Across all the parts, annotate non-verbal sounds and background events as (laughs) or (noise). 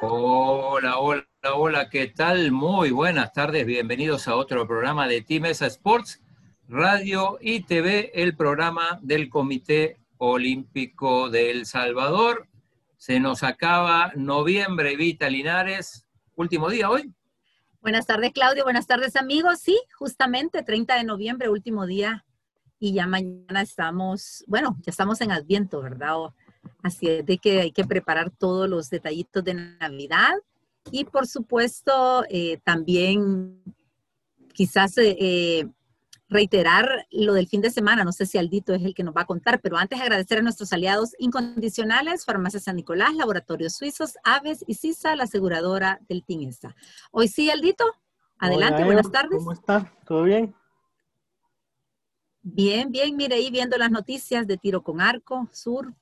Hola, hola, hola, ¿qué tal? Muy buenas tardes, bienvenidos a otro programa de Team Sports, Radio y TV, el programa del Comité Olímpico de El Salvador. Se nos acaba noviembre, Vita Linares, último día hoy. Buenas tardes, Claudio, buenas tardes, amigos. Sí, justamente 30 de noviembre, último día, y ya mañana estamos, bueno, ya estamos en Adviento, ¿verdad? Así es de que hay que preparar todos los detallitos de Navidad y por supuesto eh, también quizás eh, eh, reiterar lo del fin de semana. No sé si Aldito es el que nos va a contar, pero antes agradecer a nuestros aliados incondicionales, Farmacia San Nicolás, Laboratorios Suizos, Aves y CISA, la aseguradora del TINESA. Hoy sí, Aldito, adelante, buenas tardes. ¿Cómo está? ¿Todo bien? Bien, bien, mire ahí viendo las noticias de tiro con arco, sur,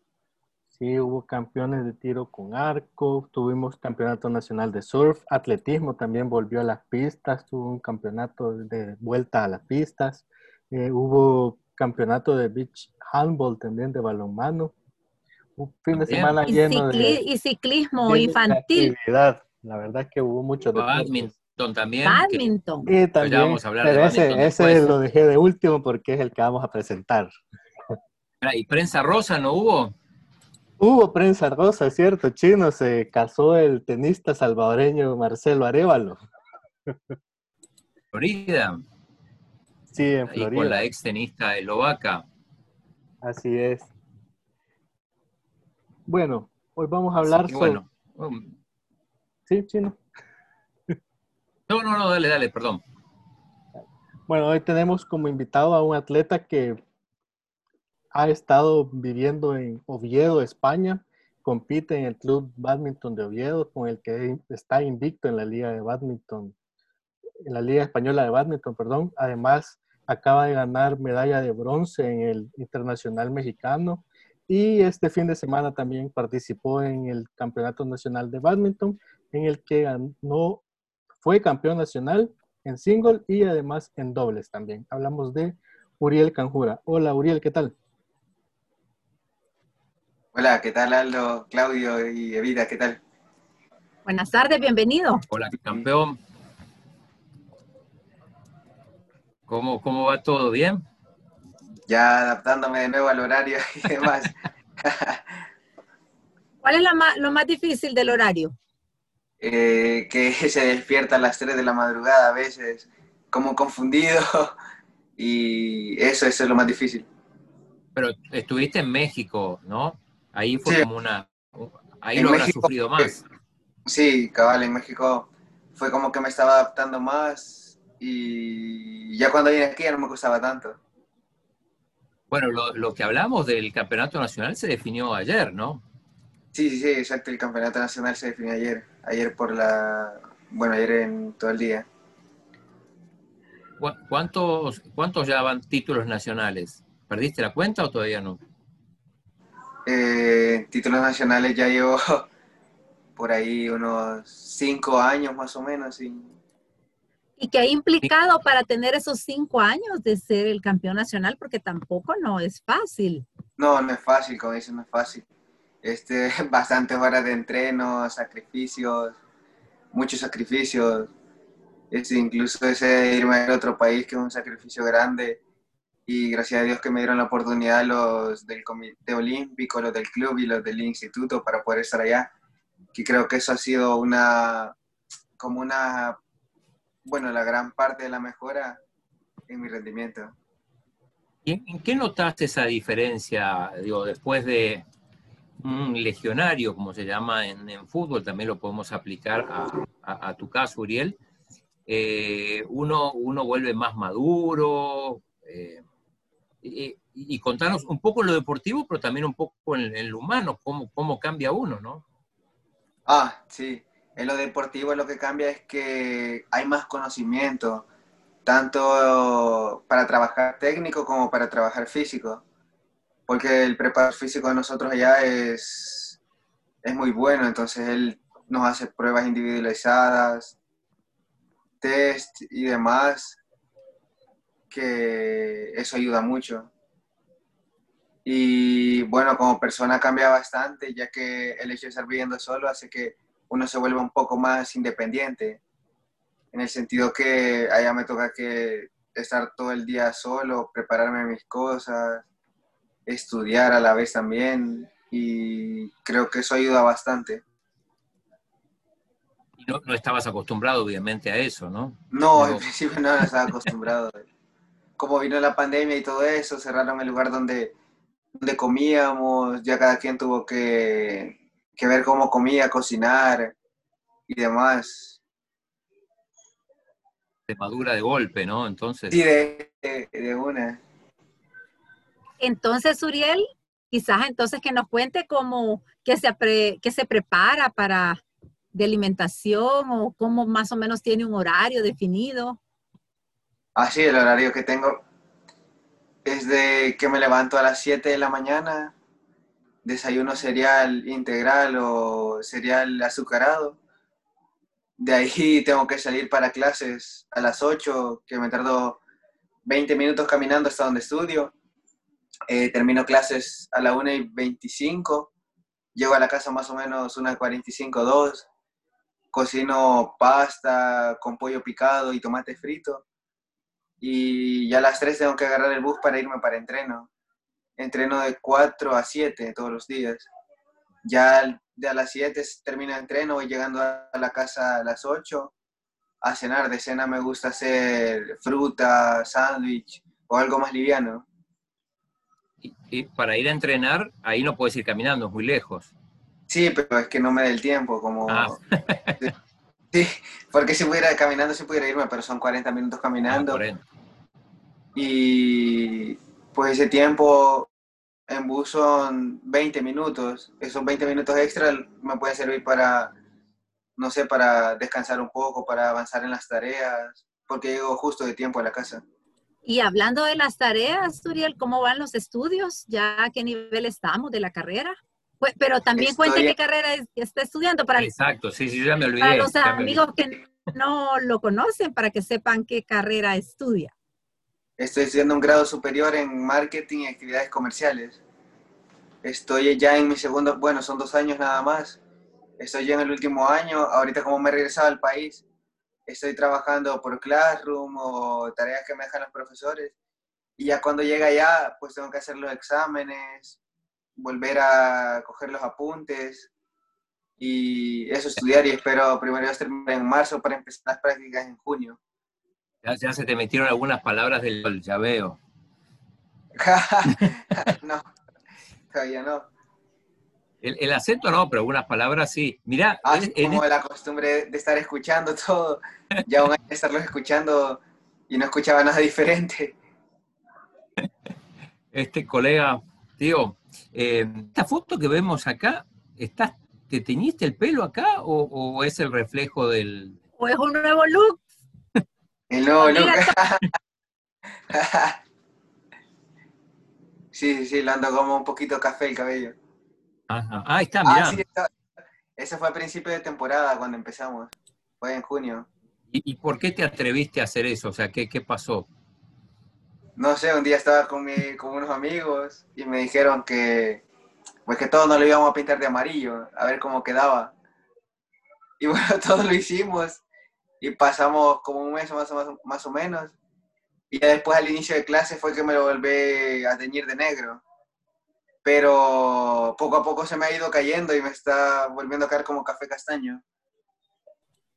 Sí, hubo campeones de tiro con arco, tuvimos campeonato nacional de surf, atletismo también volvió a las pistas, tuvo un campeonato de vuelta a las pistas, eh, hubo campeonato de beach handball también de balonmano, un fin de semana lleno de... Y ciclismo infantil. La verdad es que hubo mucho... Badminton también. Badminton. Y también, vamos a hablar pero ese, ese lo dejé de último porque es el que vamos a presentar. ¿Y prensa rosa no hubo? Hubo prensa rosa, es cierto, chino, se casó el tenista salvadoreño Marcelo Arevalo. Florida. Sí, en Florida. Y con la ex tenista eslovaca. Así es. Bueno, hoy vamos a hablar sobre... Bueno. Um, sí, chino. No, no, no, dale, dale, perdón. Bueno, hoy tenemos como invitado a un atleta que ha estado viviendo en Oviedo, España. Compite en el Club Badminton de Oviedo, con el que está invicto en la Liga de Badminton, en la Liga Española de Badminton, perdón. Además, acaba de ganar medalla de bronce en el Internacional Mexicano y este fin de semana también participó en el Campeonato Nacional de Badminton, en el que ganó, fue campeón nacional en single y además en dobles también. Hablamos de Uriel Canjura. Hola Uriel, ¿qué tal? Hola, ¿qué tal Aldo, Claudio y Evita? ¿Qué tal? Buenas tardes, bienvenido. Hola, campeón. ¿Cómo, cómo va todo? ¿Bien? Ya adaptándome de nuevo al horario y (laughs) demás. (laughs) ¿Cuál es lo más difícil del horario? Eh, que (laughs) se despierta a las 3 de la madrugada a veces, como confundido, y eso, eso es lo más difícil. Pero estuviste en México, ¿no? Ahí fue como una... Ahí lo México, sufrido más. Sí, cabal, en México fue como que me estaba adaptando más y ya cuando vine aquí ya no me costaba tanto. Bueno, lo, que hablamos del campeonato nacional se definió ayer, ¿no? Sí, sí, sí, exacto, el campeonato nacional se definió ayer, ayer por la, bueno, ayer en todo el día. ¿Cuántos, cuántos ya van títulos nacionales? ¿Perdiste la cuenta o todavía no? Eh, títulos nacionales ya llevo (laughs) por ahí unos cinco años más o menos. Y, ¿Y qué ha implicado para tener esos cinco años de ser el campeón nacional? Porque tampoco no es fácil. No, no es fácil, como dicen, no es fácil. Este, (laughs) bastantes horas de entreno, sacrificios, muchos sacrificios. Este, incluso ese irme a otro país que es un sacrificio grande y gracias a Dios que me dieron la oportunidad los del Comité Olímpico, los del club y los del instituto para poder estar allá, que creo que eso ha sido una, como una, bueno, la gran parte de la mejora en mi rendimiento. ¿Y en qué notaste esa diferencia, digo, después de un legionario, como se llama en, fútbol, también lo podemos aplicar a, tu caso, Uriel? Eh, uno, uno vuelve más maduro, eh, y, contarnos un poco en lo deportivo, pero también un poco en, lo humano, cómo, cómo cambia uno, ¿no? Ah, sí. En lo deportivo lo que cambia es que hay más conocimiento, tanto para trabajar técnico como para trabajar físico. porque el preparo físico de nosotros allá es, es muy bueno, entonces él nos hace pruebas individualizadas, test y demás, que eso ayuda mucho. Y bueno, como persona cambia bastante, ya que el hecho de estar viviendo solo hace que uno se vuelva un poco más independiente, en el sentido que allá me toca que estar todo el día solo, prepararme mis cosas, estudiar a la vez también, y creo que eso ayuda bastante. No, no estabas acostumbrado, obviamente, a eso, ¿no? No, en principio no, no estaba acostumbrado. (laughs) Como vino la pandemia y todo eso, cerraron el lugar donde, donde comíamos, ya cada quien tuvo que, que ver cómo comía, cocinar y demás. Se madura de golpe, ¿no? Entonces. Sí, de, de, de una. Entonces, Uriel, quizás entonces que nos cuente cómo, que se, pre, que se prepara para de alimentación o cómo más o menos tiene un horario definido. Así, el horario que tengo es de que me levanto a las 7 de la mañana, desayuno cereal integral o cereal azucarado. De ahí (laughs) tengo que salir para clases a las 8, que me tardo 20 minutos caminando hasta donde estudio. Eh, termino clases a la 1 y 25. Llego a la casa más o menos 1 y 45, 2. Cocino pasta con pollo picado y tomate frito. Y ya a las 3 tengo que agarrar el bus para irme para entreno. Entreno de 4 a 7 todos los días. Ya de a las 7 termino el entreno, voy llegando a la casa a las 8 a cenar. De cena me gusta hacer fruta, sándwich o algo más liviano. Y, y para ir a entrenar, ahí no puedes ir caminando, es muy lejos. Sí, pero es que no me da el tiempo, como... Ah. (laughs) Sí, porque si pudiera caminando, sí pudiera irme, pero son 40 minutos Ah, caminando. Y pues ese tiempo en bus son 20 minutos. Esos 20 minutos extra me pueden servir para, no sé, para descansar un poco, para avanzar en las tareas, porque llego justo de tiempo a la casa. Y hablando de las tareas, Uriel, ¿cómo van los estudios? ¿Ya a qué nivel estamos de la carrera? Pues, pero también Estoy cuente en- qué carrera es- está estudiando para, Exacto, sí, sí, ya me olvidé. para los ya me amigos olvidé. que no lo conocen, para que sepan qué carrera estudia. Estoy estudiando un grado superior en marketing y actividades comerciales. Estoy ya en mi segundo, bueno, son dos años nada más. Estoy ya en el último año. Ahorita como me he regresado al país, estoy trabajando por Classroom o tareas que me dejan los profesores. Y ya cuando llega allá, pues tengo que hacer los exámenes, volver a coger los apuntes y eso estudiar. Y espero primero terminar en marzo para empezar las prácticas en junio. Ya, ya se te metieron algunas palabras del gol, ya veo. (laughs) no, todavía no. El, el acento no, pero algunas palabras sí. Mirá, en- en como la costumbre de estar escuchando todo, ya un año estarlos escuchando y no escuchaba nada diferente. este colega, tío, eh, esta foto que vemos acá, ¿estás, ¿te teñiste el pelo acá o, o es el reflejo del... ¿O es un nuevo look? El nuevo look. Mira, sí, sí, sí, lo ando como un poquito café el cabello. Ajá. Ah, ahí está, Ah, mirá. sí, está- ese fue a principio de temporada cuando empezamos. Fue en junio. ¿Y, y por qué te atreviste a hacer eso? O sea, ¿qué, qué pasó? No sé, un día estaba con, mi, con unos amigos y me dijeron que, pues que todos nos lo íbamos a pintar de amarillo, a ver cómo quedaba. Y (laughs) bueno, todos lo hicimos y pasamos como un mes más o, más, más o menos. Y ya después al inicio de clase fue que me lo volví a teñir de negro. Pero poco a poco se me ha ido cayendo y me está volviendo a caer como café castaño.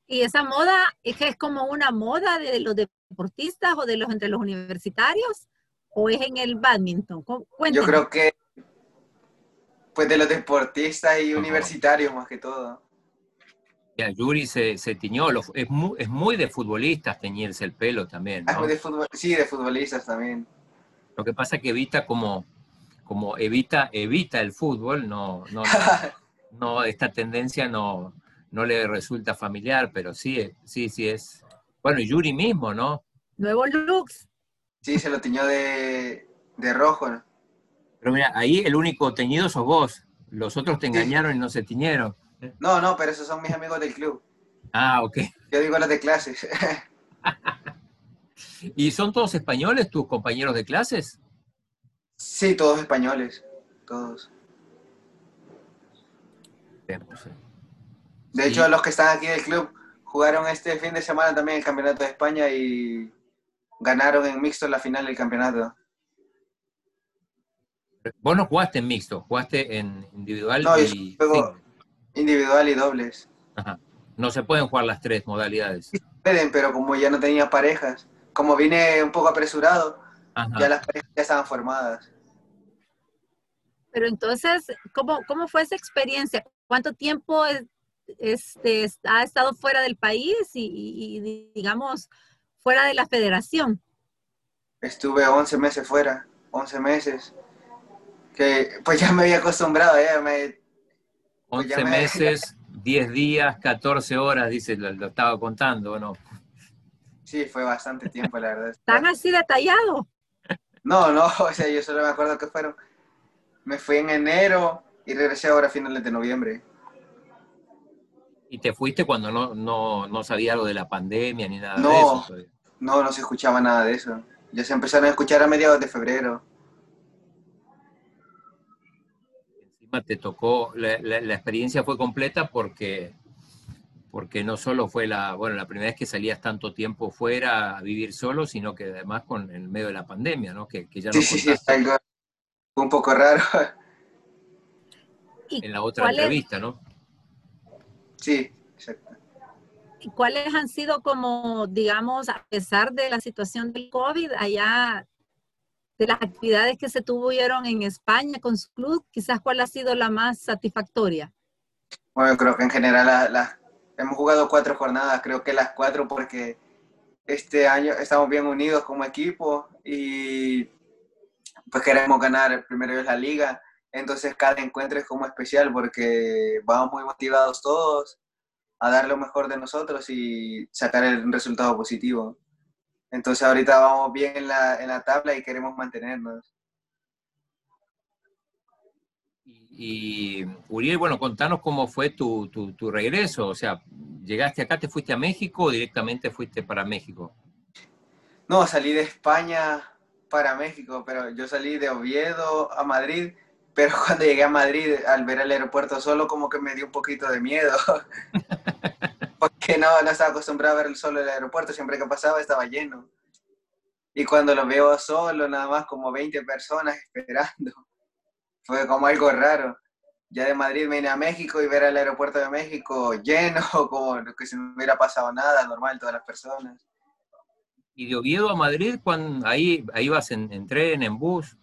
Y esa moda es que es como una moda de los deportistas o de los entre los universitarios o es en el badminton. Cu- Yo Cuéntenos. creo que pues de los deportistas y universitarios más que todo. Ya, Yuri se, se tiñó, lo- es, muy, es muy de futbolistas teñirse el pelo también, Ah, ¿no? de fútbol, sí, de futbolistas también. Lo que pasa es que evita como, como evita, evita el fútbol, no, no, no, (laughs) no, esta tendencia no, no le resulta familiar, pero sí, sí, sí es. Bueno, y Yuri mismo, ¿no? Nuevos looks. Sí, se lo tiñó de, de rojo. ¿no? Pero mira, ahí el único teñido sos vos. Los otros te engañaron y no se tiñeron. No, no, pero esos son mis amigos del club. Ah, ok. Yo digo los de clases. (laughs) ¿Y son todos españoles tus compañeros de clases? Sí, todos españoles. Todos. De hecho, los que están aquí del club jugaron este fin de semana también el Campeonato de España y ganaron en mixto la final del campeonato. Vos no jugaste en mixto, jugaste en individual No, yo y juego individual y dobles. Ajá. No se pueden jugar las tres modalidades. Sí pueden, pero como ya no tenía parejas, como vine un poco apresurado, Ajá. ya las parejas ya estaban formadas. Pero entonces, ¿cómo, cómo fue esa experiencia? ¿Cuánto tiempo es- este, ha estado fuera del país y, y- y, digamos, fuera de la federación? Estuve 11 meses fuera, 11 meses. Que pues ya me había acostumbrado, ya me, 11 ya me- meses, 10 días, 14 horas, dice, lo, lo estaba contando, ¿o no? sí, fue bastante tiempo, la verdad. ¿Tan así detallado? No, no, (laughs) o sea, yo solo me acuerdo que fueron, me fui en enero y regresé ahora a finales de noviembre. Y te fuiste cuando no, no, no sabía algo de la pandemia ni nada de eso. todavía. No, no se escuchaba nada de eso. Ya se empezaron a escuchar a mediados de febrero. Te tocó, la, la- la experiencia fue completa porque, porque no solo fue la, bueno, la primera vez que salías tanto tiempo fuera a vivir solo, sino que además con el medio de la pandemia, ¿no? Que, que ya Sí, sí, sí, algo un poco raro. ¿Y en la otra es- entrevista, ¿no? Sí, exacto. ¿Y ¿Cuáles han sido como, digamos, a pesar de la situación del COVID, allá, de las actividades que se tuvieron en España con su club, quizás cuál ha sido la más satisfactoria? Bueno, creo que en general las- hemos jugado cuatro jornadas, creo que las cuatro porque este año estamos bien unidos como equipo y pues queremos ganar primero es la liga, entonces cada encuentro es como especial porque vamos muy motivados todos a dar lo mejor de nosotros y sacar el resultado positivo. Entonces ahorita vamos bien en la, en la tabla y queremos mantenernos. Y, y, Uriel, bueno, contanos cómo fue tu, tu, tu regreso. O sea, llegaste acá, te fuiste a México o directamente fuiste para México. No, salí de España para México, pero yo salí de Oviedo a Madrid, pero (laughs) cuando llegué a Madrid, al ver el aeropuerto solo, como que me dio un poquito de miedo. (laughs) Porque no, no estaba acostumbrado a ver solo el aeropuerto, siempre que pasaba estaba lleno. Y cuando lo veo solo, nada más como 20 personas esperando, (laughs) fue como algo raro. Ya de Madrid vine a México y ver el aeropuerto de México lleno, (laughs) como que si no hubiera pasado nada, normal, todas las personas. Y de Oviedo a Madrid, cuando, ahí, ahí vas en, en tren, en bus,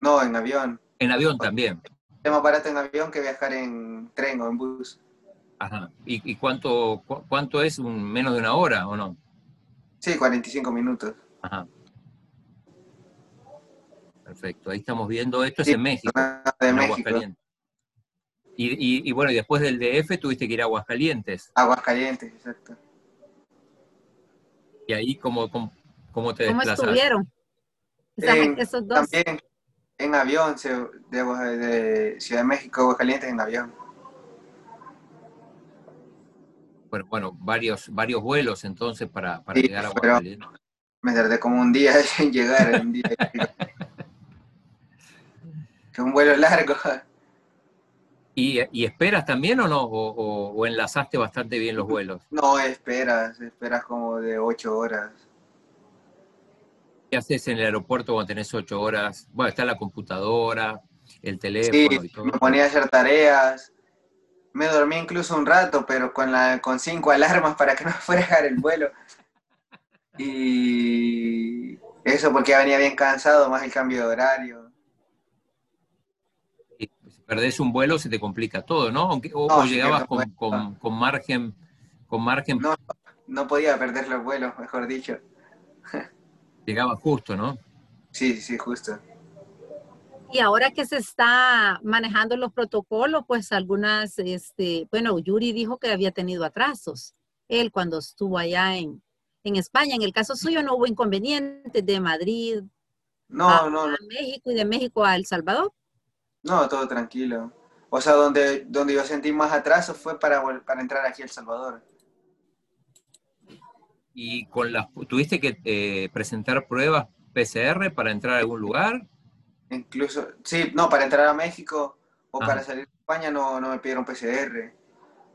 No, en avión. en avión también. Es más barato en avión que viajar en tren o en bus. Ajá. ¿Y, y cuánto, cu- cuánto es? Un, ¿Menos de una hora o no? Sí, 45 minutos. Ajá. Perfecto. Ahí estamos viendo. Esto es en México, De en México. Aguascalientes. Y, y, y bueno, y después del DF tuviste que ir a Aguascalientes. Aguascalientes, exacto. Y ahí, ¿cómo, cómo, cómo te ¿Cómo desplazaste? estuvieron? Esa En- gente, esos dos. También en avión, se- de, de Ciudad de México a Aguascalientes en avión. Bueno, bueno, varios, varios vuelos entonces para, para Sí, llegar a Aguascalientes. Me tardé como un día en (laughs) llegar, un día. que (laughs) un vuelo largo. ¿Y, y esperas también o no? ¿O, o- o enlazaste bastante bien los vuelos? (laughs) No esperas, esperas como de 8 horas. ¿Qué haces en el aeropuerto cuando tenés ocho horas? Bueno, está la computadora, el Sí, teléfono y todo. me ponía a hacer tareas. Me dormí incluso un rato, pero con, la, con cinco alarmas para que (laughs) no me fuera a dejar el vuelo. Y eso porque ya venía bien cansado, más el cambio de horario. Y Si perdés un vuelo se te complica todo, ¿no? Aunque, o, No, o llegabas con, con- con margen, con margen, No, no podía perder los vuelos, mejor dicho. (laughs) llegabas justo, ¿no? Sí, sí, justo. Y ahora que se está manejando los protocolos, pues algunas, este, bueno, Yuri dijo que había tenido atrasos. Él cuando estuvo allá en, en España, en el caso suyo no hubo inconvenientes de Madrid, No, a, no, no, a México y de México a El Salvador. no, todo tranquilo. O sea, donde, donde yo sentí más atraso fue para, para entrar aquí a El Salvador. ¿Y con las, tuviste que eh, presentar pruebas PCR para entrar a algún lugar? Incluso, sí, no, para entrar a México o para salir de España no, no me pidieron PCR.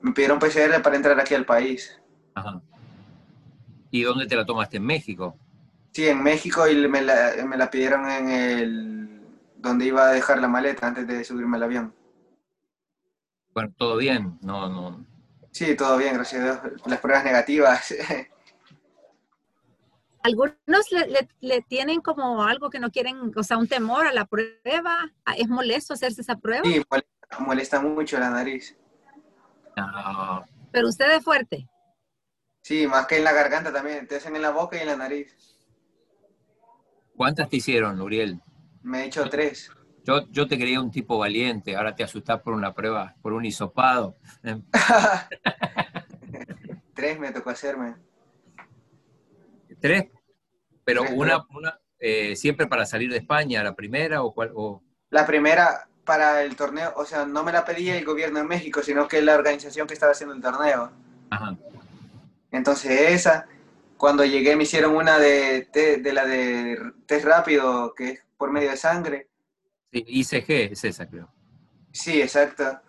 Me pidieron PCR para entrar aquí al país. Ajá. ¿Y dónde te la tomaste? ¿En México? Sí, en México y me la, me la pidieron en el... donde iba a dejar la maleta antes de subirme al avión. Bueno, todo bien, no, no. Sí, todo bien, gracias a Dios. Las pruebas negativas. (laughs) Algunos le, le- le tienen como algo que no quieren, o sea, un temor a la prueba. Ah, ¿Es molesto hacerse esa prueba? Sí, molesta, molesta mucho la nariz. no. Pero usted es fuerte. Sí, más que en la garganta también. Te hacen en la boca y en la nariz. ¿Cuántas te hicieron, Uriel? Me he hecho tres. Yo, yo te quería un tipo valiente, ahora te asustás por una prueba, por un hisopado. (laughs) Tres me tocó hacerme. ¿Tres? Pero una, una eh, siempre para salir de España, la primera o cuál, o- La primera para el torneo, o sea, no me la pedía el gobierno de México, sino que la organización que estaba haciendo el torneo. Ajá. Entonces esa, cuando llegué me hicieron una de, la de test rápido, que es por medio de sangre. Sí, ICG es esa, creo. Sí, exacto.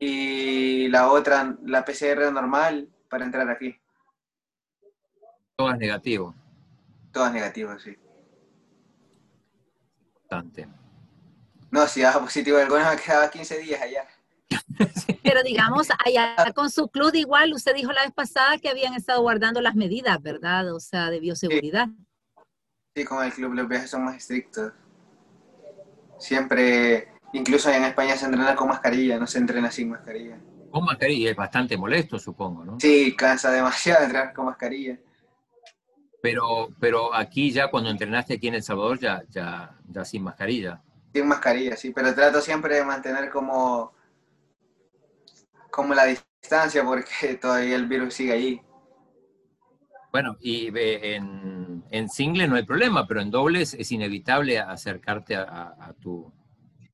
Y la otra, la PCR normal, para entrar aquí. Todo es negativo. Todas negativas, sí. Bastante. No, si daba positivo alguna me quedaba 15 días allá. (laughs) Pero digamos, allá con su club igual, usted dijo la vez pasada que habían estado guardando las medidas, ¿verdad? O sea, de bioseguridad. Sí, con el club los viajes son más estrictos. Siempre, incluso en España se entrena con mascarilla, no se entrena sin mascarilla. Con mascarilla es bastante molesto, supongo, ¿no? Sí, cansa demasiado (laughs) entrenar con mascarilla. Pero, pero aquí ya cuando entrenaste aquí en El Salvador, ya, ya, ya sin mascarilla. Sin mascarilla, sí, pero trato siempre de mantener como, como la distancia porque (laughs) todavía el virus sigue ahí. Bueno, y en, en single no hay problema, pero en dobles es inevitable acercarte a, a- a tu...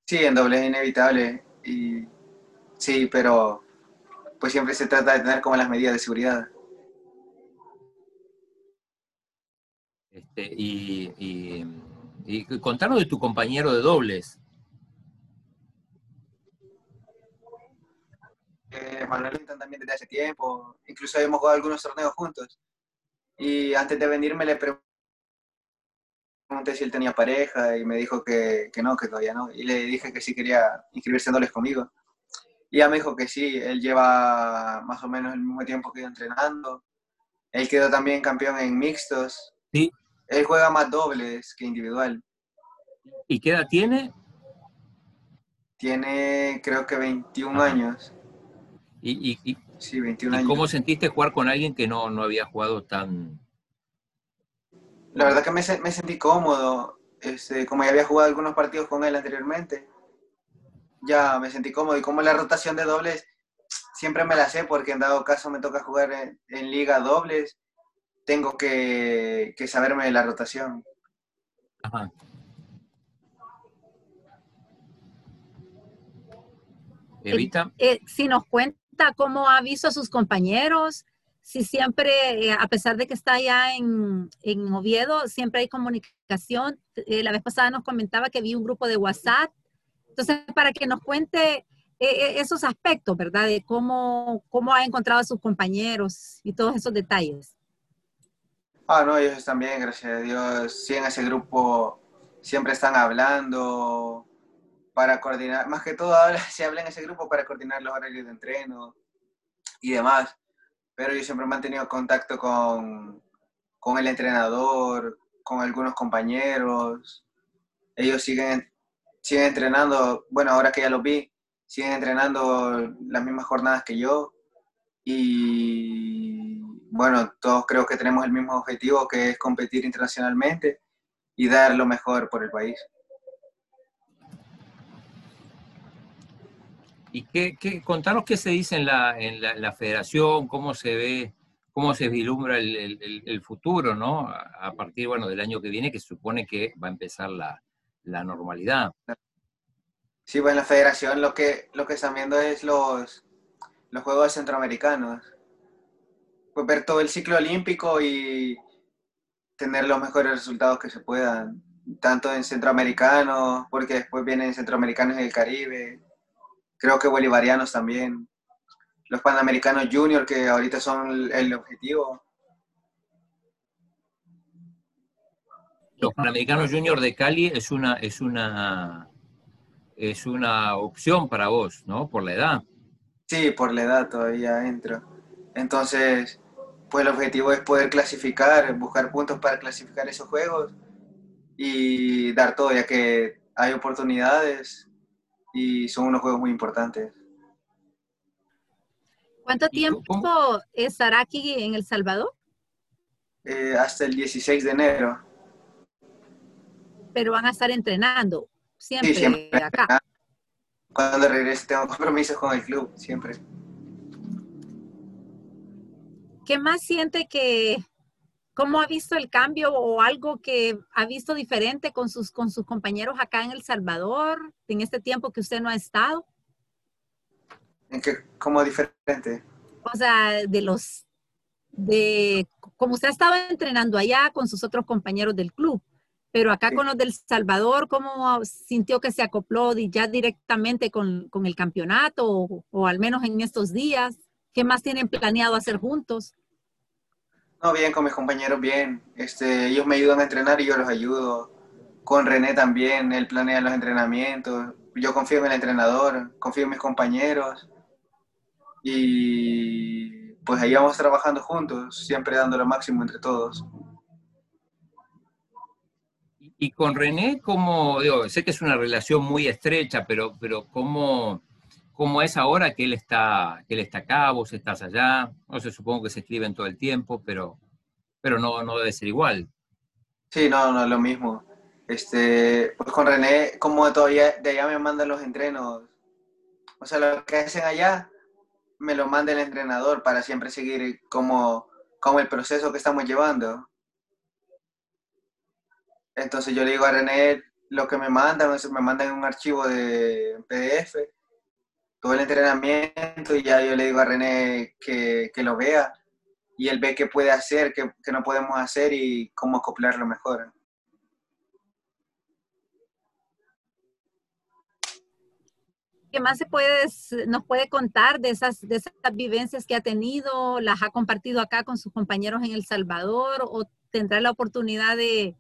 Sí, en doble es inevitable. Y sí, pero pues siempre se trata de tener como las medidas de seguridad. Este, y, y, y contanos de tu compañero de dobles. Eh, Manuel Linton también desde hace tiempo, incluso hemos jugado algunos torneos juntos. Y antes de venirme le pregunté si él tenía pareja y me dijo que, que no, que todavía no. Y le dije que sí quería inscribirse en dobles conmigo. Y ya me dijo que sí, él lleva más o menos el mismo tiempo que yo entrenando. Él quedó también campeón en mixtos. Sí. Él juega más dobles que individual. ¿Y qué edad tiene? Tiene creo que 21 Ajá. años. ¿Y, y- y- Sí, 21 y años. cómo sentiste jugar con alguien que no, no había jugado tan... La verdad que me, se- me sentí cómodo, este, como ya había jugado algunos partidos con él anteriormente, ya me sentí cómodo y como la rotación de dobles siempre me la sé porque en dado caso me toca jugar en, en liga dobles, tengo que, que saberme la rotación. Ajá. Evita, Eh, si nos cuenta cómo ha visto a sus compañeros, si siempre, eh, a pesar de que está allá en, en Oviedo, siempre hay comunicación. Eh, la vez pasada nos comentaba que vi un grupo de WhatsApp. Entonces, para que nos cuente eh, eh, esos aspectos, ¿verdad? De cómo, cómo ha encontrado a sus compañeros y todos esos detalles. Ah, no, ellos están bien, gracias a Dios. Sí, en ese grupo siempre están hablando para coordinar, más que todo (laughs) habla- se habla en ese grupo para coordinar los horarios de entreno y demás. Pero yo siempre he mantenido contacto con, con el entrenador, con algunos compañeros. Ellos siguen, siguen entrenando, bueno, ahora que ya los vi, siguen entrenando las mismas jornadas que yo. Y bueno, todos creo que tenemos el mismo objetivo, que es competir internacionalmente y dar lo mejor por el país. ¿y qué, qué- contanos qué se dice en la, en la, en la federación, cómo se ve cómo se vislumbra el, futuro, ¿no? A, partir, bueno, del año que viene, que se supone que va a empezar la, normalidad. Sí, bueno, la federación lo que, lo que están viendo es los, los Juegos Centroamericanos. Pues ver todo el ciclo olímpico y tener los mejores resultados que se puedan, tanto en centroamericanos, porque después vienen centroamericanos en el Caribe, creo que bolivarianos también, los panamericanos junior que ahorita son el objetivo. Los panamericanos junior de Cali es una, es una, es una opción para vos, ¿no? Por la edad. Sí, por la edad todavía entro. Entonces, pues el objetivo es poder clasificar, buscar puntos para clasificar esos juegos y dar todo, ya que hay oportunidades y son unos juegos muy importantes. ¿Cuánto tiempo estará aquí en El Salvador? Eh, hasta el 16 de enero. Pero van a estar entrenando siempre, sí, siempre acá. Cuando regrese tengo compromisos con el club, siempre. ¿Qué más siente que, cómo ha visto el cambio o algo que ha visto diferente con sus, con sus compañeros acá en El Salvador en este tiempo que usted no ha estado? ¿En qué, cómo diferente? O sea, de los, de, como usted estaba entrenando allá con sus otros compañeros del club, pero acá con los del Salvador, ¿cómo sintió que se acopló ya directamente con, con el campeonato o, o al menos en estos días? ¿Qué más tienen planeado hacer juntos? No, bien, con mis compañeros, bien. Este, ellos me ayudan a entrenar y yo los ayudo. Con René también, él planea los entrenamientos. Yo confío en el entrenador, confío en mis compañeros. Y pues ahí vamos trabajando juntos, siempre dando lo máximo entre todos. Y con René, ¿cómo, digo, sé que es una relación muy estrecha, pero, pero ¿cómo, cómo es ahora que él está, que él está acá, vos estás allá. No sé, supongo que se escriben todo el tiempo, pero, pero no, no debe ser igual. Sí, no, no es lo mismo. Este, pues con René, como todavía de allá me mandan los entrenos. O sea, lo que hacen allá, me lo manda el entrenador para siempre seguir como, como el proceso que estamos llevando. Entonces yo le digo a René lo que me mandan, me mandan un archivo de PDF todo el entrenamiento y ya yo le digo a René que, lo vea y él ve qué puede hacer, qué, no podemos hacer y cómo acoplarlo mejor. ¿Qué más se puede, nos puede contar de esas, de esas vivencias que ha tenido? ¿Las ha compartido acá con sus compañeros en El Salvador o tendrá la oportunidad de,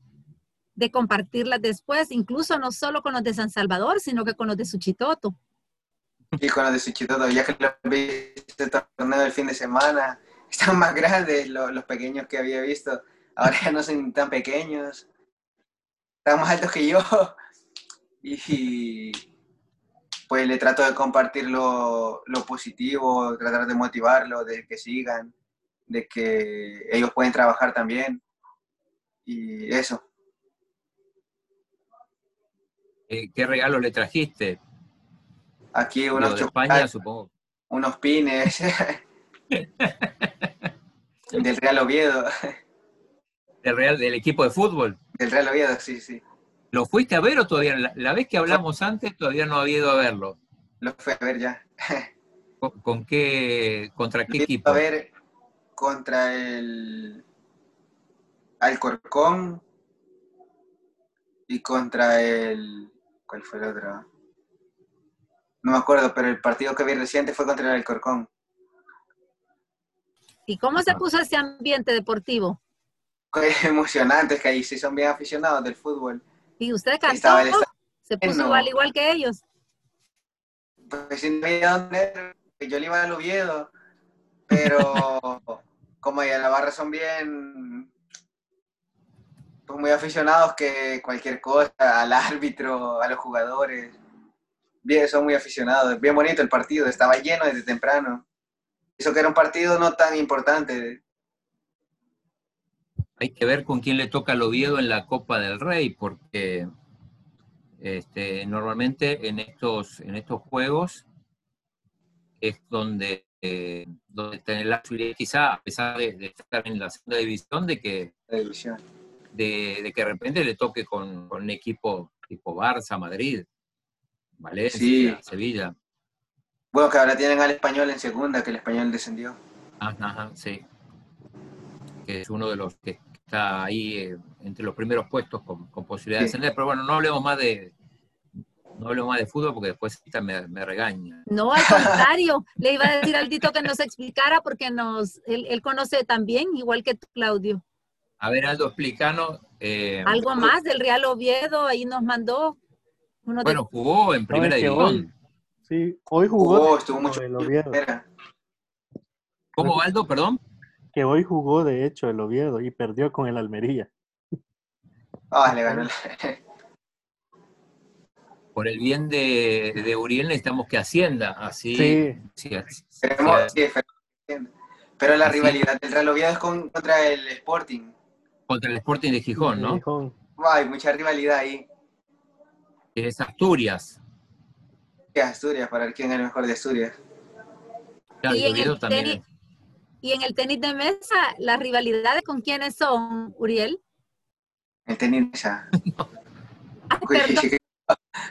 de compartirlas después, incluso no solo con los de San Salvador, sino que con los de Suchitoto? Y con los de Suchitoto, ya que los vi este torneo del fin de semana, (laughs) están más grandes los, pequeños que había visto. Ahora ya no son tan pequeños, están más altos que yo. (laughs) Y pues le trato de compartir lo, lo positivo, tratar de motivarlo, de que sigan, de que ellos pueden trabajar también. Y eso. Eh, ¿Qué regalo le trajiste? Aquí unos de España, supongo. Unos pines. (laughs) del Real Oviedo. Del, Real, del equipo de fútbol. Del Real Oviedo, sí, sí. ¿Lo fuiste a ver o todavía? La, vez que hablamos antes todavía no había ido a verlo. Lo fui a ver ya. ¿Con, qué, contra qué equipo? A ver contra el Alcorcón y contra el ¿cuál fue el otro? No me acuerdo, pero el partido que vi reciente fue contra el Alcorcón. ¿Y cómo se puso ese ambiente deportivo? (laughs) emocionante, es que ahí sí son bien aficionados del fútbol. ¿Y usted cantó? ¿Se puso igual, igual que ellos? Pues sí, yo le iba al Oviedo, pero (laughs) como ya la barra son bien pues muy aficionados que cualquier cosa, al árbitro, a los jugadores, bien, son muy aficionados. Bien bonito el partido, estaba lleno desde temprano. Eso que era un partido no tan importante. Hay que ver con quién le toca el Oviedo en la Copa del Rey, porque este, normalmente en estos, en estos juegos es donde eh, donde tener la quizá, a pesar de, de, estar en la segunda división, de que, división. de, de que de repente le toque con, con un equipo tipo Barça, Madrid, Valencia, Sí. Sevilla. Bueno, que ahora tienen al español en segunda, que el español descendió. Ajá, ajá, sí. Que es uno de los que está ahí eh, entre los primeros puestos con, con posibilidad de Sí. ascender. Pero bueno, no hablemos más de no hablemos más de fútbol porque después me, me regaña. No, al contrario, (laughs) le iba a decir al Dito que nos explicara porque nos, él, él conoce también, igual que tú, Claudio. A ver, Aldo, explícanos. eh, Algo más del Real Oviedo, ahí nos mandó. Uno bueno, jugó en primera que división. Sí, hoy jugó estuvo mucho el Oviedo. ¿Cómo, Aldo? Perdón. que hoy jugó de hecho el Oviedo y perdió con el Almería. Ah, le ganó. (laughs) Por el bien de, de Uriel necesitamos que ascienda. Así. Sí, sí, así- Esperemos, sí. Pero la Así. rivalidad del Real Oviedo es con- contra el Sporting. contra el Sporting de Gijón, ¿no? Gijón. Hay mucha rivalidad ahí. Que es Asturias. Asturias, para ver quién es el mejor de Asturias. Claro, Y y en el también. tenis- Y en el tenis de mesa, las rivalidades con quiénes son, Uriel. El tenis ya. (laughs) Ay,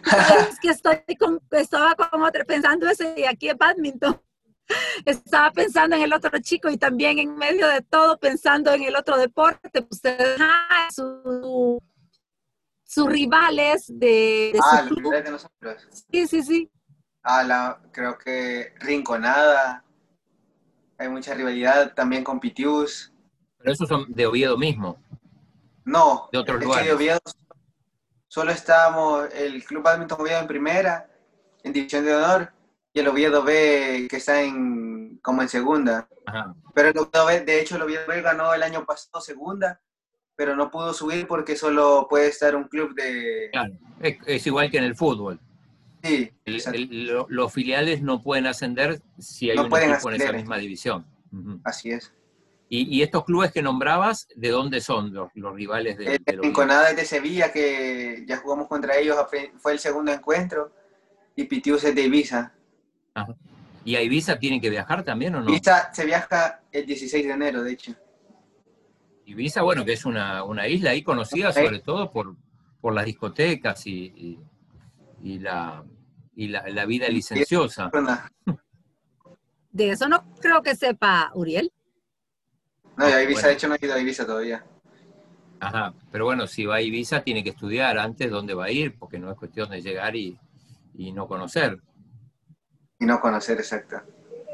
perdón, es que estoy con- estaba como pensando ese y aquí es badminton. Estaba pensando en el otro chico y también en medio de todo pensando en el otro deporte. Ustedes, ah, su- sus rivales de, de Ah, su los club. rivales de nosotros. Sí, sí, sí. Ah, la, creo que Rinconada. Hay mucha rivalidad también con Pitius. Pero esos son de Oviedo mismo. No, De otros es que lugares. de Oviedo solo estábamos el Club Badminton Oviedo en primera, en División de Honor, y el Oviedo B que está en como en segunda. Ajá. Pero el Oviedo B, de hecho, el Oviedo B ganó el año pasado segunda, pero no pudo subir porque solo puede estar un club de... Claro. Es, es igual que en el fútbol. Sí, El- exacto. el- lo- los filiales no pueden ascender si hay No un pueden equipo en esa ascender. misma división. Así es. y, y estos clubes que nombrabas, ¿de dónde son los, los rivales de, El? Rinconada es de Sevilla, que ya jugamos contra ellos, fue el segundo encuentro, y Pitius es de Ibiza. Ajá. ¿Y a Ibiza tienen que viajar también o no? Ibiza se viaja el 16 de enero, de hecho. Ibiza, bueno, que es una, una isla ahí conocida sobre todo por, por las discotecas y, y- y la, y la, la vida licenciosa. De eso no creo que sepa Uriel. No, a Ibiza, Bueno. de hecho, no he ido a Ibiza todavía. Ajá, pero bueno, si va a Ibiza tiene que estudiar antes dónde va a ir, porque no es cuestión de llegar y, y no conocer. Y no conocer, exacto.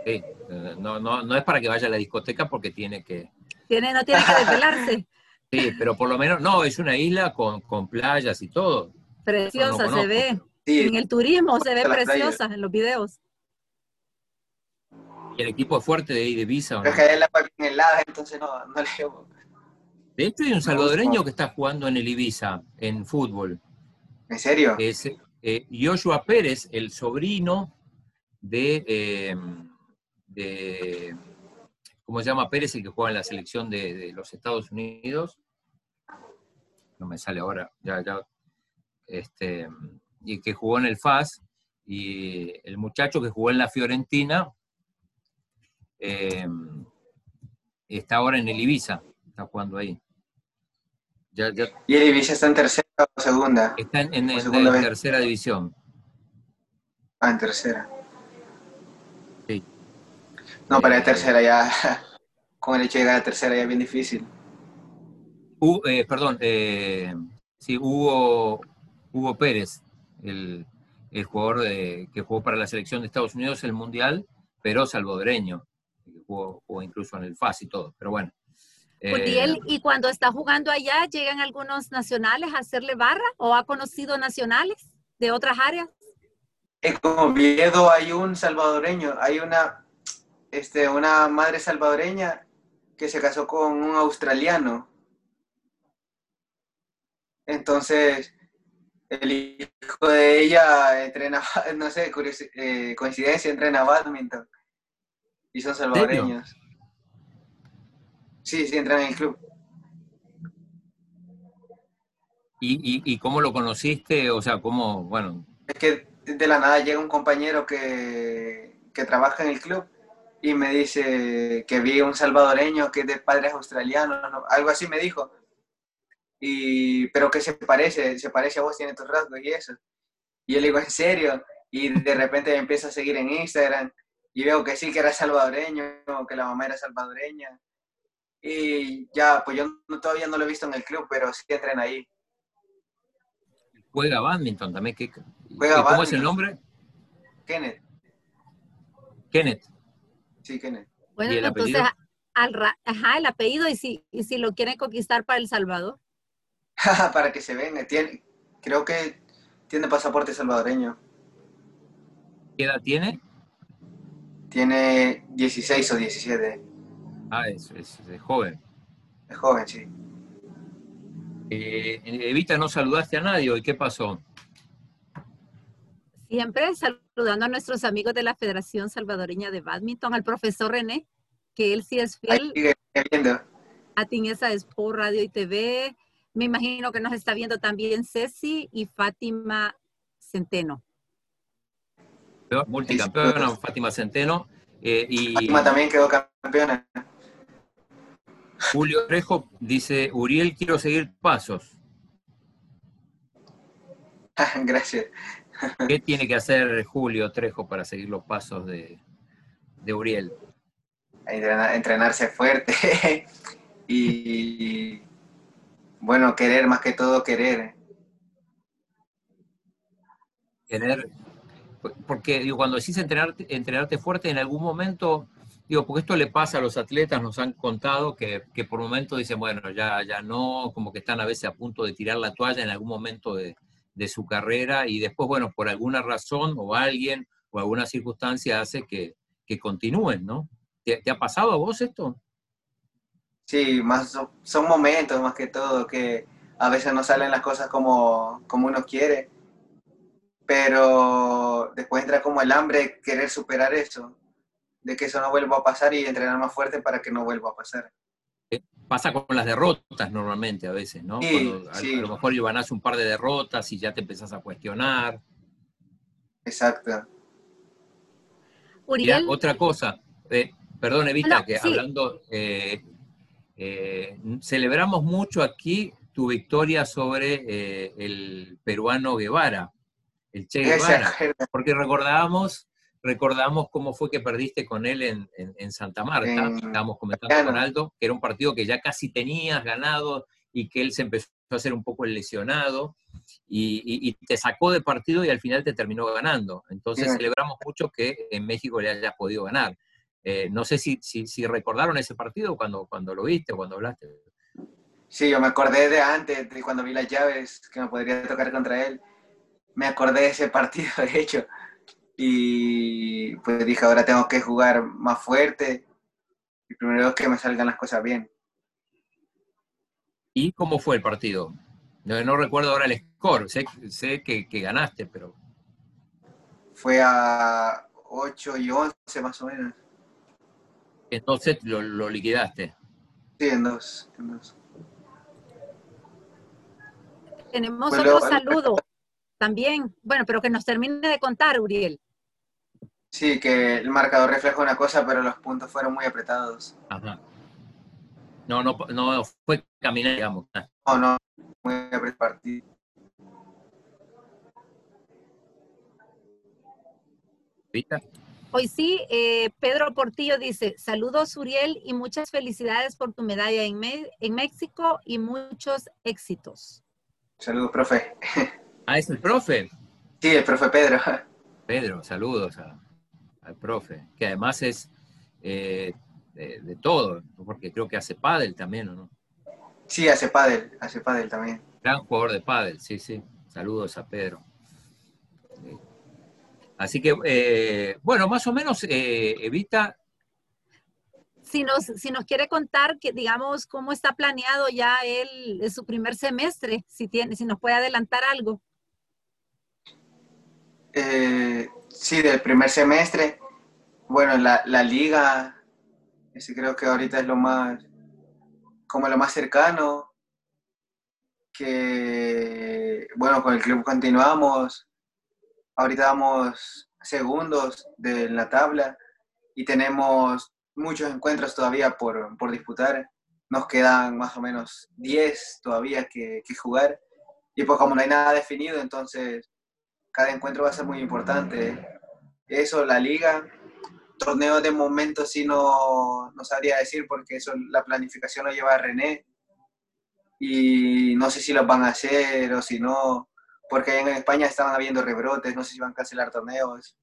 Sí, eh, no, no, no es para que vaya a la discoteca porque tiene que... Tiene, no tiene que desvelarse. (laughs) Sí, pero por lo menos, no, es una isla con, con playas y todo. Preciosa No, no se ve. En el turismo se ve preciosa en los videos. Y el equipo es fuerte de ahí de Ibiza. ¿o no? pero es que el agua bien helada, entonces no, no le llevo. De hecho, hay un salvadoreño que está jugando en el Ibiza, en fútbol. ¿En serio? Es eh, Joshua Pérez, el sobrino de, eh, de- ¿Cómo se llama Pérez, el que juega en la selección de, de los Estados Unidos? No me sale ahora, ya, ya. Este, y que jugó en el FAS. Y el muchacho que jugó en la Fiorentina eh, está ahora en el Ibiza, está jugando ahí. Ya, ya ¿Y el Ibiza está en tercera o segunda? está en, en- en tercera división. Ah, en tercera. No, para la tercera ya, (laughs) con el hecho de llegar a tercera ya es bien difícil. Eh, perdón, eh, sí, Hugo, Hugo Pérez, el, el jugador de- que jugó para la selección de Estados Unidos el Mundial, pero salvadoreño, que jugó, jugó incluso en el FAS y todo, pero bueno. Eh, y cuando está jugando allá, ¿llegan algunos nacionales a hacerle barra o ha conocido nacionales de otras áreas? En Oviedo hay un salvadoreño, hay una, este, una madre salvadoreña que se casó con un australiano. Entonces, el hijo de ella entrena, (laughs) no sé, curiosi- eh, coincidencia, entrena badminton. Y son salvadoreños. Sí, sí, entran en el club. ¿y, y, y cómo lo conociste? O sea, ¿cómo, bueno, Es que de la nada llega un compañero que, que trabaja en el club y me dice que vi un salvadoreño que es de padres australianos, algo así me dijo. Y, pero que se parece, se parece a vos, tiene tus rasgos y eso. Y yo le digo, ¿en serio? Y de repente me empieza a seguir en Instagram y veo que sí, que era salvadoreño, que la mamá era salvadoreña. Y ya, pues yo todavía no lo he visto en el club, pero sí entrena ahí. Juega badminton también. ¿Qué, ¿Cómo es el nombre? Kenneth. Kenneth. Sí, Kenneth. Bueno, entonces, al ajá, el apellido y si, y si lo quieren conquistar para El Salvador. (laughs) para que se venga. Tiene, creo que tiene pasaporte salvadoreño. ¿Qué edad tiene? Tiene 16 o 17. Ah, es, joven. Es joven, sí. Eh, Evita, no saludaste a nadie hoy, ¿qué pasó? Siempre saludando a nuestros amigos de la Federación Salvadoreña de Badminton, al profesor René, que él sí es fiel. A Tinesa Sport Radio y TV. Me imagino que nos está viendo también Ceci y Fátima Centeno. Multicampeona, Fátima Centeno. Eh, y Fátima también quedó campeona. Julio Trejo dice, Uriel, quiero seguir pasos. (laughs) Gracias. ¿Qué tiene que hacer Julio Trejo para seguir los pasos de, Uriel? entrenarse fuerte (laughs) y, bueno, querer más que todo querer. Querer, porque digo, cuando decís entrenarte, entrenarte fuerte, en algún momento Digo, porque esto le pasa a los atletas, nos han contado que, por momentos dicen, bueno, ya, ya no, como que están a veces a punto de tirar la toalla en algún momento de, su carrera y después, bueno, por alguna razón o alguien o alguna circunstancia hace que, continúen, ¿no? ¿Te, ha pasado a vos esto? Sí, más son momentos más que todo que a veces no salen las cosas como, como uno quiere, pero después entra como el hambre querer superar eso de que eso no vuelva a pasar y entrenar más fuerte para que no vuelva a pasar. Pasa con las derrotas normalmente a veces, ¿no? Sí, a, lo mejor ganás un par de derrotas y ya te empezás a cuestionar. Exacto. Uriel. otra cosa, eh, perdón Evita, que hablando, eh, eh, celebramos mucho aquí tu victoria sobre el peruano Guevara, el Che Guevara, porque recordábamos recordamos cómo fue que perdiste con él en, Santa Marta, estábamos comentando con Aldo, que era un partido que ya casi tenías ganado y que él se empezó a hacer un poco el lesionado y, te sacó de partido y al final te terminó ganando. Entonces celebramos mucho que en México le hayas podido ganar. Eh, no sé si, si, recordaron ese partido cuando, cuando lo viste, cuando hablaste. Sí, yo me acordé de antes, de cuando vi las llaves que me podría tocar contra él. Me acordé de ese partido, (laughs) de hecho y pues dije, ahora tengo que jugar más fuerte y primero es que me salgan las cosas bien. ¿Y cómo fue el partido? No, recuerdo ahora el score, sé, sé que, ganaste, pero... Fue a 8 y 11 más o menos. Entonces lo, lo liquidaste. Sí, en dos, en dos. Tenemos otro saludo también. Bueno, pero que nos termine de contar, Uriel. Sí, que el marcador refleja una cosa, pero los puntos fueron muy apretados. Ajá. No, no, no fue caminar, digamos. No, no, muy apretado partido. Hoy sí, eh, Pedro Portillo dice, saludos Uriel y muchas felicidades por tu medalla en, en México y muchos éxitos. Saludos, profe. (laughs) Ah, es el profe. Sí, el profe Pedro. Pedro, saludos a, profe, que además es eh, de, todo, porque creo que hace pádel también, ¿o no? Sí, hace pádel, hace pádel también. Gran jugador de pádel, sí, sí. Saludos a Pedro. Así que, eh, bueno, más o menos, eh, Evita. Si nos, si nos quiere contar, que digamos, cómo está planeado ya él, su primer semestre, si, tiene, si nos puede adelantar algo. Eh, sí, del primer semestre. Bueno, la, la liga, ese creo que ahorita es lo más, como lo más cercano, que, bueno, con el club continuamos, ahorita vamos segundos de la tabla y tenemos muchos encuentros todavía por, por disputar. Nos quedan más o menos 10 todavía que, que jugar. Y pues como no hay nada definido, entonces cada encuentro va a ser muy importante. Eso, la liga, torneo de momento sí no, no sabría decir porque eso la planificación lo lleva René y no sé si los van a hacer o si no, porque en España estaban habiendo rebrotes, no sé si van a cancelar torneos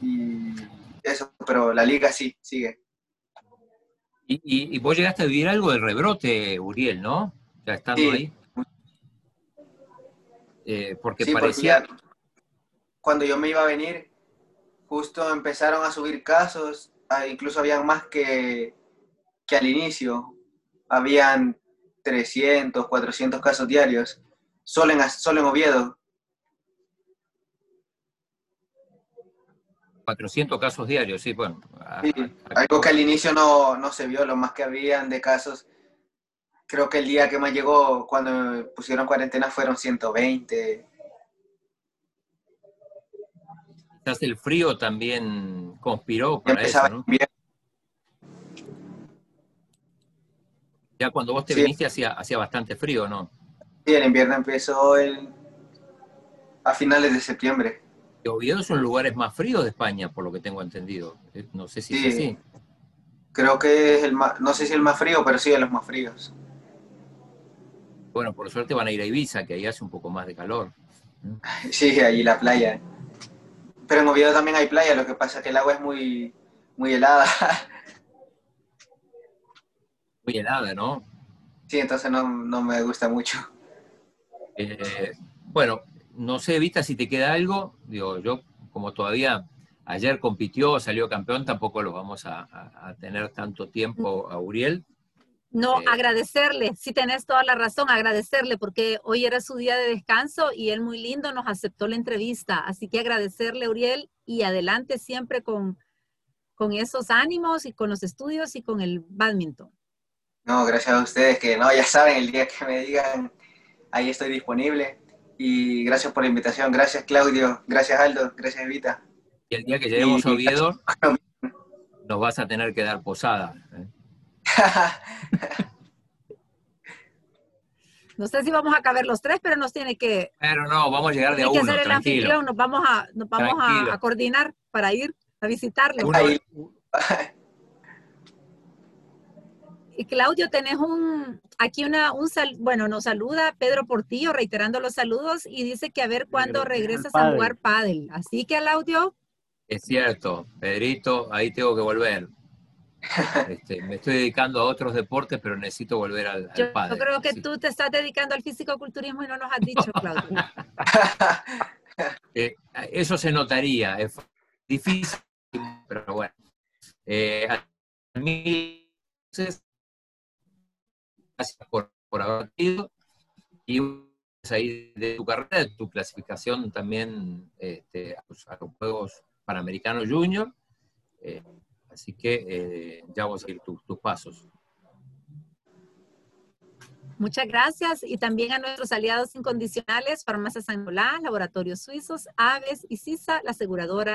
y eso, pero la liga sí, sigue. Y, y, vos llegaste a vivir algo del rebrote, Uriel, ¿no? Ya estando ahí. Eh, porque parecía... cuando yo me iba a venir, justo empezaron a subir casos, ah, incluso habían más que, que al inicio, habían 300, 400 casos diarios, solo en, solo en Oviedo. 400 casos diarios, sí, bueno. algo que al inicio no, no, se vio, lo más que habían de casos, creo que el día que más llegó cuando me pusieron cuarentena fueron 120, Quizás el frío también conspiró para eso, ¿no? Ya cuando vos te viniste hacía, hacía bastante frío, ¿no? Sí, el invierno empezó a finales de septiembre. Y Oviedo son lugares más fríos de España, por lo que tengo entendido. Eh, no sé si es así. Creo que es el más, no sé si el más frío, pero sí de los más fríos. Bueno, por suerte van a ir a Ibiza, que ahí hace un poco más de calor. (laughs) Sí, allí la playa. Pero en Oviedo también hay playa, lo que pasa es que el agua es muy, muy helada. (laughs) Muy helada, ¿no? Sí, entonces no, me gusta mucho. Eh, bueno, no sé, Vita, si te queda algo. Digo, yo como todavía ayer compitió, salió campeón, tampoco lo vamos a tener tanto tiempo a Uriel. No, agradecerle, si tenés toda la razón, agradecerle, porque hoy era su día de descanso y él muy lindo nos aceptó la entrevista. Así que agradecerle, Uriel, y adelante siempre con, con esos ánimos y con los estudios y con el badminton. No, gracias a ustedes, que no, ya saben, el día que me digan, ahí estoy disponible. Y gracias por la invitación, gracias Claudio, gracias Aldo, gracias Evita. Y el día que lleguemos a Oviedo, (laughs) nos vas a tener que dar posada. (laughs) no sé si vamos a caber los tres, pero nos tiene que. Pero no, vamos a llegar de a uno. Que el nos vamos a, nos vamos a, coordinar para ir a visitarle. (laughs) Y Claudio, tenés un, aquí una, un sal, bueno, nos saluda Pedro Portillo, reiterando los saludos, y dice que a ver cuándo regresas a jugar pádel. Así que, Claudio. Es cierto, Pedrito, ahí tengo que volver. Este, me estoy dedicando a otros deportes, pero necesito volver al, yo, Yo creo que tú te estás dedicando al físico-culturismo y no nos has dicho, (laughs) Claudio. Eh, eso se notaría, es difícil, pero bueno. Eh, gracias por, por haber ido y ahí de tu carrera, de tu clasificación también este, a, los, Juegos Panamericanos Junior. Eh, Así que eh, ya vamos a seguir tus pasos. Muchas gracias y también a nuestros aliados incondicionales, Farmacia San Laboratorios Suizos, Aves y CISA, la aseguradora